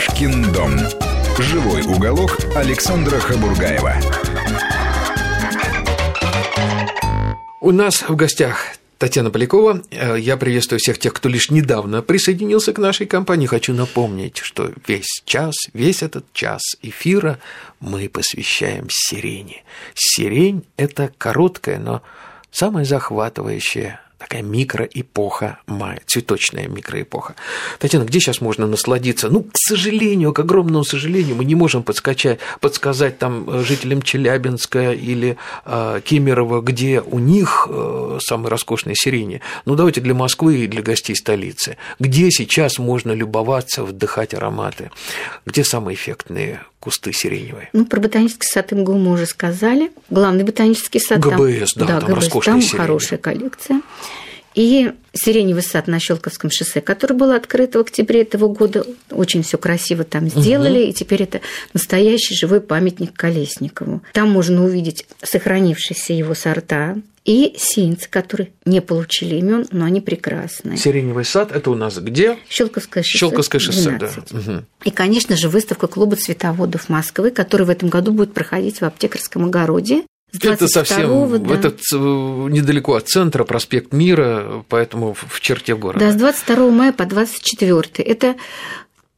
Кошкин дом. Живой уголок Александра Хабургаева. У нас в гостях Татьяна Полякова. Э, я приветствую всех тех, кто лишь недавно присоединился к нашей компании. Хочу напомнить, что весь час, весь этот час эфира мы посвящаем сирене. Сирень – это короткая, но самая захватывающая такая микроэпоха мая, цветочная микроэпоха. Татьяна, где сейчас можно насладиться? Ну, к сожалению, к огромному сожалению, мы не можем подскачать, подсказать там э, жителям Челябинска или э, Кемерово, где у них э, самые роскошные сирени. Ну, давайте для Москвы и для гостей столицы. Где сейчас можно любоваться, вдыхать ароматы? Где самые эффектные кусты сиреневые? Ну, про ботанический сад МГУ мы уже сказали. Главный ботанический сад. ГБС, там, да, да там ГБС, роскошные там сирени. хорошая коллекция. И сиреневый сад на Щелковском шоссе, который был открыт в октябре этого года. Очень все красиво там сделали, угу. и теперь это настоящий живой памятник Колесникову. Там можно увидеть сохранившиеся его сорта, и сеянцы, которые не получили имен, но они прекрасные. Сиреневый сад это у нас где? Щелковское шоссе. Щелковское шоссе, 12. да. Угу. И, конечно же, выставка клуба цветоводов Москвы, которая в этом году будет проходить в аптекарском огороде. Это совсем да. это недалеко от центра, проспект Мира, поэтому в черте города. Да, с 22 мая по 24. Это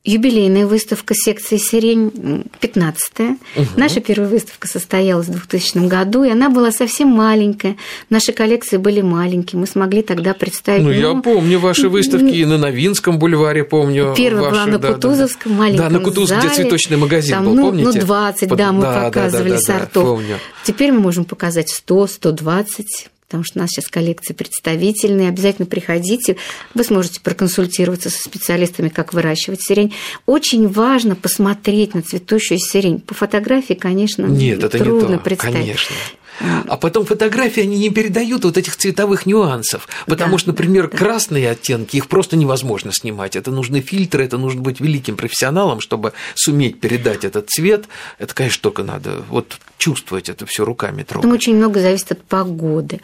юбилейная выставка секции «Сирень» 15-я. Угу. Наша первая выставка состоялась в 2000 году, и она была совсем маленькая. Наши коллекции были маленькие, мы смогли тогда представить... Ну, ну я помню ваши выставки и на Новинском бульваре, помню. Первая ваши, была на да, Кутузовском, да, маленьком Да, на Кутузовске, зале. где цветочный магазин Там, был, ну, помните? Ну, 20, Под... да, мы да, показывали да, да, сортов. Да, помню. Теперь мы можем показать 100, 120 потому что у нас сейчас коллекции представительные. Обязательно приходите. Вы сможете проконсультироваться со специалистами, как выращивать сирень. Очень важно посмотреть на цветущую сирень. По фотографии, конечно, Нет, это трудно не то, представить. Конечно. А потом фотографии, они не передают вот этих цветовых нюансов. Потому Да, что, например, да. красные оттенки, их просто невозможно снимать. Это нужны фильтры, это нужно быть великим профессионалом, чтобы суметь передать этот цвет. Это, конечно, только надо вот чувствовать это все руками трогать. Там очень много зависит от погоды,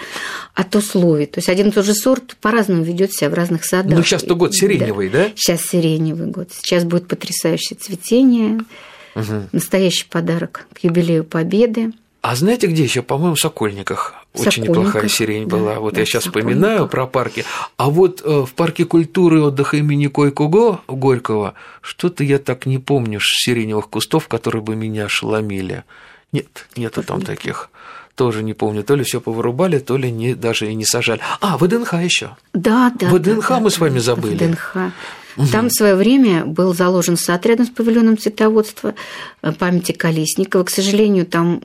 от условий. То есть один и тот же сорт по-разному ведет себя в разных садах. Ну, сейчас-то год сиреневый, да? Сейчас сиреневый год. Сейчас будет потрясающее цветение. Угу. Настоящий подарок к юбилею Победы. А знаете, где еще? По-моему, в Сокольниках. Очень Сокольниках, неплохая сирень да, была. Вот да, я сейчас Сокольниках. вспоминаю про парки. А вот э, в парке культуры и отдыха имени Койкуго Горького что-то я так не помню сиреневых кустов, которые бы меня ошеломили. Нет, нету там таких. Тоже не помню. То ли все повырубали, то ли не, даже и не сажали. А, ВДНХ еще. Да, да. ВДНХ да, мы да, с вами забыли. ВДНХ. Там в свое время был заложен сад рядом с павильоном цветоводства э, памяти Колесникова. К сожалению, там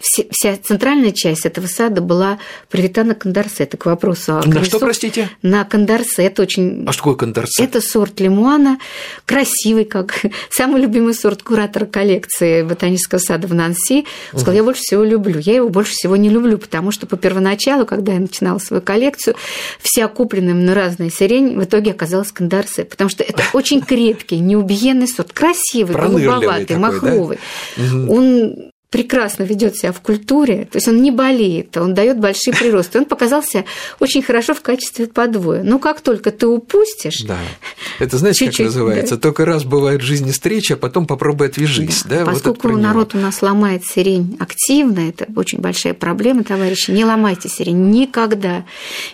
все- вся центральная часть этого сада была привита на кондорсе. Это к вопросу о На что, простите? На кондорсе. Это очень... А что такое кондорсе? Это сорт лимуана, красивый, как самый любимый сорт куратора коллекции ботанического сада в Нанси. Он сказал, я больше всего люблю. Я его больше всего не люблю, потому что по первоначалу, когда я начинала свою коллекцию, вся купленная на разные сирень в итоге оказалась кондорсе, потому что это очень крепкий, неубиенный сорт, красивый, голубоватый, да? махровый. Он прекрасно ведет себя в культуре, то есть он не болеет, он дает большие приросты. Он показался очень хорошо в качестве подвоя. Но как только ты упустишь, Да. Это знаете, как Чуть-чуть, называется? Только раз бывает в жизни встреча, а потом попробуй отвяжись. Да. Вот это Поскольку него. народ у нас ломает сирень активно, это очень большая проблема, товарищи. Не ломайте сирень никогда,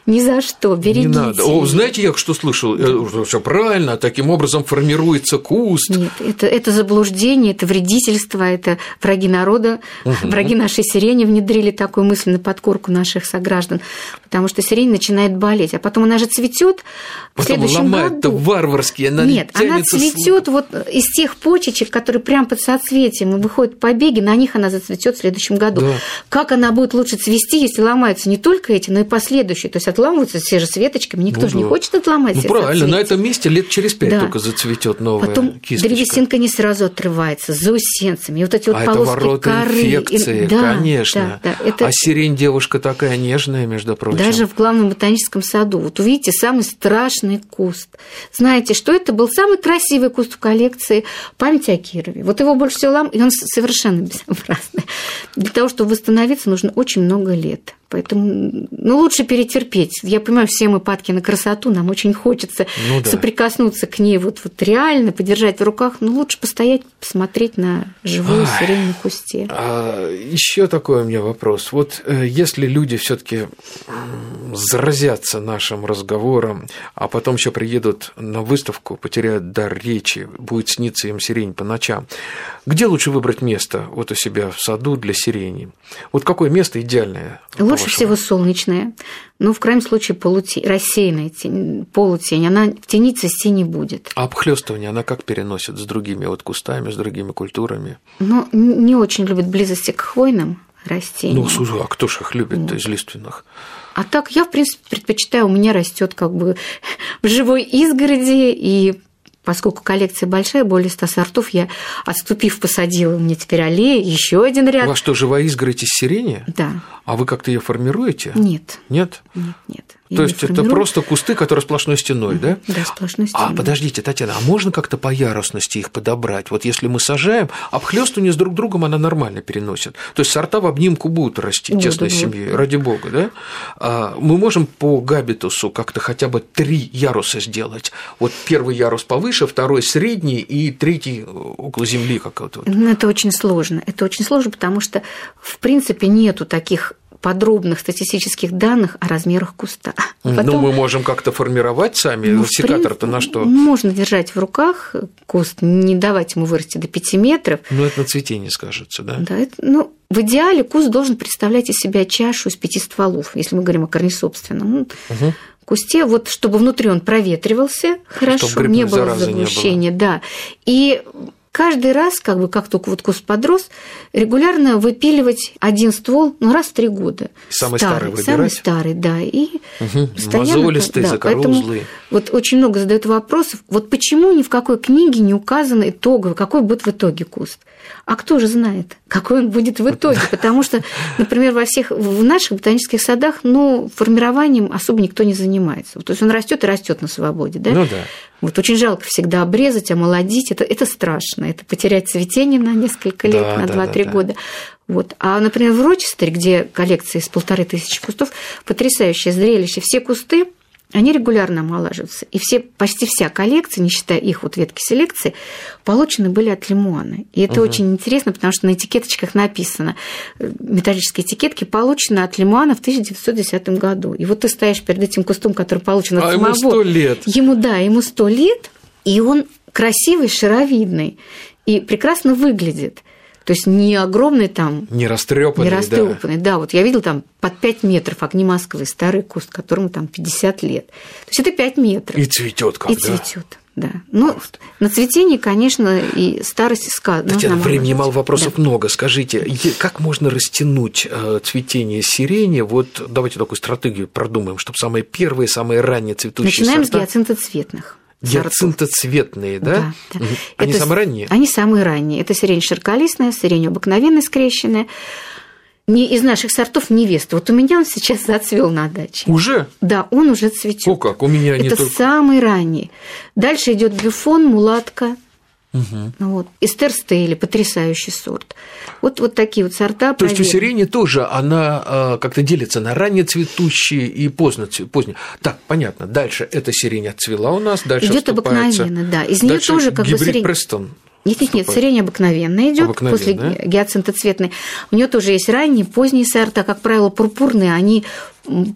ни за что, берегите. Не надо. О, знаете, я что слышал? Все правильно, таким образом формируется куст. Нет, это, это заблуждение, это вредительство, это враги народа, враги нашей сирени внедрили такую мысль на подкорку наших сограждан, потому что сирень начинает болеть, а потом она же цветет в следующем ломает-то году. варварски, она Нет, она с- цветет вот из тех почечек, которые прям под соцветием и выходят побеги, на них она зацветет в следующем году. Да. Как она будет лучше цвести, если ломаются не только эти, но и последующие? То есть отламываются все же с веточками, никто Ну же не да. хочет отломать Ну правильно, на этом месте лет через пять Да. только зацветет новая Потом кисточка. древесинка не сразу отрывается, заусенцами, и вот эти вот А это полоски ворота коры. инфекции, да, конечно. да, да, это А сирень девушка такая нежная, между прочим. даже в главном ботаническом саду. Вот увидите самый страшный куст. Знаете, что это был самый красивый куст в коллекции память о Кирове. Вот его больше всего лам, и он совершенно безобразный. Для того, чтобы восстановиться, нужно очень много лет. Поэтому ну, лучше перетерпеть. Я понимаю, все мы падки на красоту, нам очень хочется ну, да. соприкоснуться к ней вот, вот реально, подержать в руках. Но лучше постоять, посмотреть на живую сирень кусте. А, еще такой у меня вопрос. Вот э, если люди все-таки заразятся нашим разговором, а потом еще приедут на выставку, потеряют дар речи, будет сниться им сирень по ночам, где лучше выбрать место вот у себя в саду для сирени? Вот какое место идеальное? Лучше всего солнечное, но в крайнем случае полутень, рассеянная тень, полутень, она в тени цвести не будет. А обхлестывание она как переносит с другими вот кустами, с другими культурами? Ну, не очень любит близости к хвойным растениям. Ну, слушай, а кто же их любит вот. из лиственных? А так я, в принципе, предпочитаю, у меня растет как бы в живой изгороди, и Поскольку коллекция большая, более 100 сортов, я, отступив, посадила, меня теперь аллея, еще один ряд. У вас что, живая изгородь из сирени? Да. А вы как-то ее формируете? Нет. Нет? Нет, нет. То есть это просто кусты, которые сплошной стеной, да? Да, сплошной а, стеной. А подождите, Татьяна, а можно как-то по ярусности их подобрать? Вот если мы сажаем, обхлёстывание с друг другом она нормально переносит. То есть сорта в обнимку будут расти, буду, тесной буду. семьей, ради бога, да? А мы можем по габитусу как-то хотя бы три яруса сделать. Вот первый ярус повыше, второй средний и третий около земли какого-то. Ну, это очень сложно. Это очень сложно, потому что, в принципе, нету таких подробных статистических данных о размерах куста. Потом, ну, мы можем как-то формировать сами. Ну, Секатор-то на что? Можно держать в руках куст, не давать ему вырасти до 5 метров. Ну, это на цветение скажется, да? Да, это, ну, в идеале куст должен представлять из себя чашу из пяти стволов, если мы говорим о корнесобственном. Угу кусте, вот чтобы внутри он проветривался хорошо, не было заглушения, да. И каждый раз, как бы как только вот куст подрос, регулярно выпиливать один ствол, ну, раз в три года. Самый старый, старый Самый старый, да. И угу. постоянно... Мозолистый, да, закорузлый. Вот очень много задают вопросов, вот почему ни в какой книге не указано итоговый, какой будет в итоге куст. А кто же знает, какой он будет в итоге? Потому что, например, во всех в наших ботанических садах, ну, формированием особо никто не занимается. То есть он растет и растет на свободе, да? Ну да. Вот очень жалко всегда обрезать, омолодить. Это, это страшно. Это потерять цветение на несколько лет, да, на да, 2-3 да, года. Вот. А, например, в Рочестере, где коллекция из полторы тысячи кустов, потрясающее зрелище. Все кусты они регулярно омолаживаются. И все, почти вся коллекция, не считая их вот ветки селекции, получены были от лимуана. И это угу. очень интересно, потому что на этикеточках написано, э, металлические этикетки получены от лимуана в 1910 году. И вот ты стоишь перед этим кустом, который получен от а самого... ему сто лет. Ему, да, ему сто лет, и он красивый, шаровидный и прекрасно выглядит. То есть не огромный там... Не растрепанный, Не растрепанный, да. да. Вот я видел там под 5 метров огни Москвы, старый куст, которому там 50 лет. То есть это 5 метров. И цветет как, И да? цветет. Да. Ну, на цветение, конечно, и старость сказано. Татьяна, времени мало, вопросов да. много. Скажите, как можно растянуть э, цветение сирени? Вот давайте такую стратегию продумаем, чтобы самые первые, самые ранние цветущие Начинаем сорта... с гиацинтоцветных. Гиацинтоцветные, да? Да. да. Они Это, самые ранние? Они самые ранние. Это сирень широколистная, сирень обыкновенная скрещенная. Не из наших сортов невеста. Вот у меня он сейчас зацвел на даче. Уже? Да, он уже цветет. О, как, у меня не Это только... самый ранний. Дальше идет бюфон, мулатка, Угу. Вот. Эстер Стейли, потрясающий сорт. Вот, вот такие вот сорта. То есть у сирени тоже она а, как-то делится на ранне цветущие и поздно поздние. Так, понятно. Дальше эта сирень отцвела у нас, дальше Идет обыкновенно, да. Из нее тоже как бы сирень. Престон. Нет, нет, нет, сирень обыкновенная идет после да? гиацинтоцветной. У нее тоже есть ранние, поздние сорта, как правило, пурпурные, они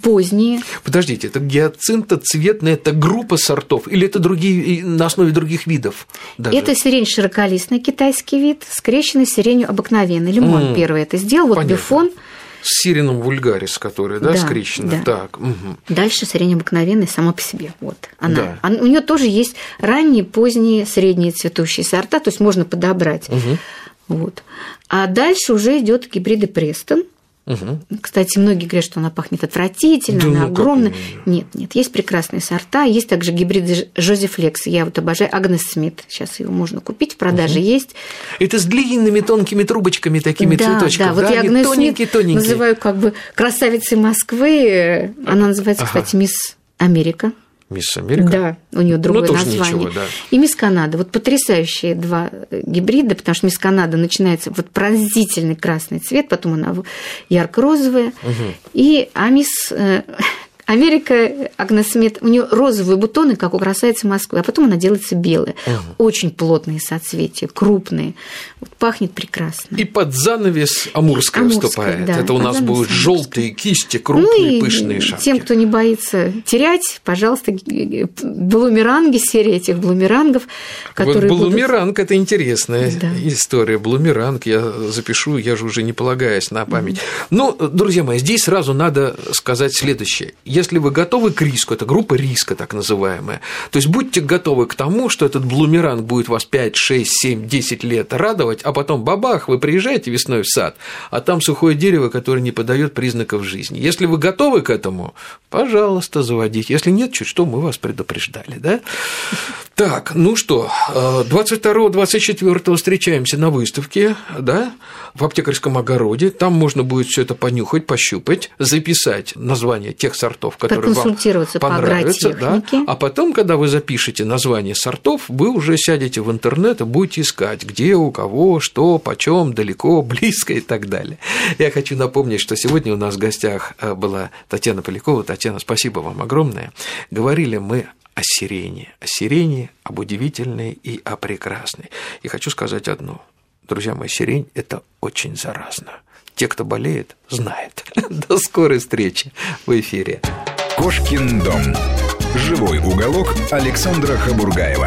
поздние. Подождите, это гиацинтоцветная, это группа сортов или это другие на основе других видов? Даже? Это сирень широколистный китайский вид, скрещенный с сиренью обыкновенной. Лимон mm. первый это сделал, вот Понятно. бифон – с сирином вульгарис, которая, да, да скрещена. Да. Так. Угу. Дальше сирень обыкновенная сама по себе. Вот она. Да. она. У нее тоже есть ранние, поздние, средние цветущие сорта, то есть можно подобрать. Угу. Вот. А дальше уже идет гибриды Престон. Угу. Кстати, многие говорят, что она пахнет отвратительно, да, она ну, огромная. Нет, нет, есть прекрасные сорта, есть также гибриды Жозеф Лекс. Я вот обожаю Агнес Смит. Сейчас его можно купить, в продаже угу. есть. Это с длинными тонкими трубочками, такими да, цветочками. Да, вот да, я Агнес Смит называю как бы красавицей Москвы. Она называется, ага. кстати, мисс Америка. Мисс Америка? Да, у нее другое ну, тоже название. Ничего, да. И Мисс Канада. Вот потрясающие два гибрида, потому что Мисс Канада начинается вот пронзительный красный цвет, потом она ярко-розовая. Угу. И а Мисс э, Америка, Агнес Смит, у нее розовые бутоны, как у красавицы Москвы, а потом она делается белая. Угу. Очень плотные соцветия, крупные. Вот, пахнет прекрасно. И под занавес Амурская, Амурская вступает. Да, Это у нас будут желтые кисти, крупные, ну, пышные шапки. Тем, кто не боится терять, пожалуйста, блумеранги, серия этих блумерангов, которые вот блумеранг будут... – это интересная да. история. Блумеранг я запишу, я же уже не полагаясь на память. Угу. Ну, друзья мои, здесь сразу надо сказать следующее если вы готовы к риску, это группа риска так называемая, то есть будьте готовы к тому, что этот блумеранг будет вас 5, 6, 7, 10 лет радовать, а потом бабах, вы приезжаете весной в сад, а там сухое дерево, которое не подает признаков жизни. Если вы готовы к этому, пожалуйста, заводите. Если нет, чуть что, мы вас предупреждали, да? Так, ну что, 22-24 э, встречаемся на выставке, да, в аптекарском огороде. Там можно будет все это понюхать, пощупать, записать название тех сортов, которые вам понравятся. По да, а потом, когда вы запишете название сортов, вы уже сядете в интернет и будете искать, где, у кого, что, почем, далеко, близко и так далее. Я хочу напомнить, что сегодня у нас в гостях э, была Татьяна Полякова. Татьяна, спасибо вам огромное. Говорили мы о сирене, о сирене, об удивительной и о прекрасной. И хочу сказать одно. Друзья мои, сирень – это очень заразно. Те, кто болеет, знают. До скорой встречи в эфире. Кошкин дом. Живой уголок Александра Хабургаева.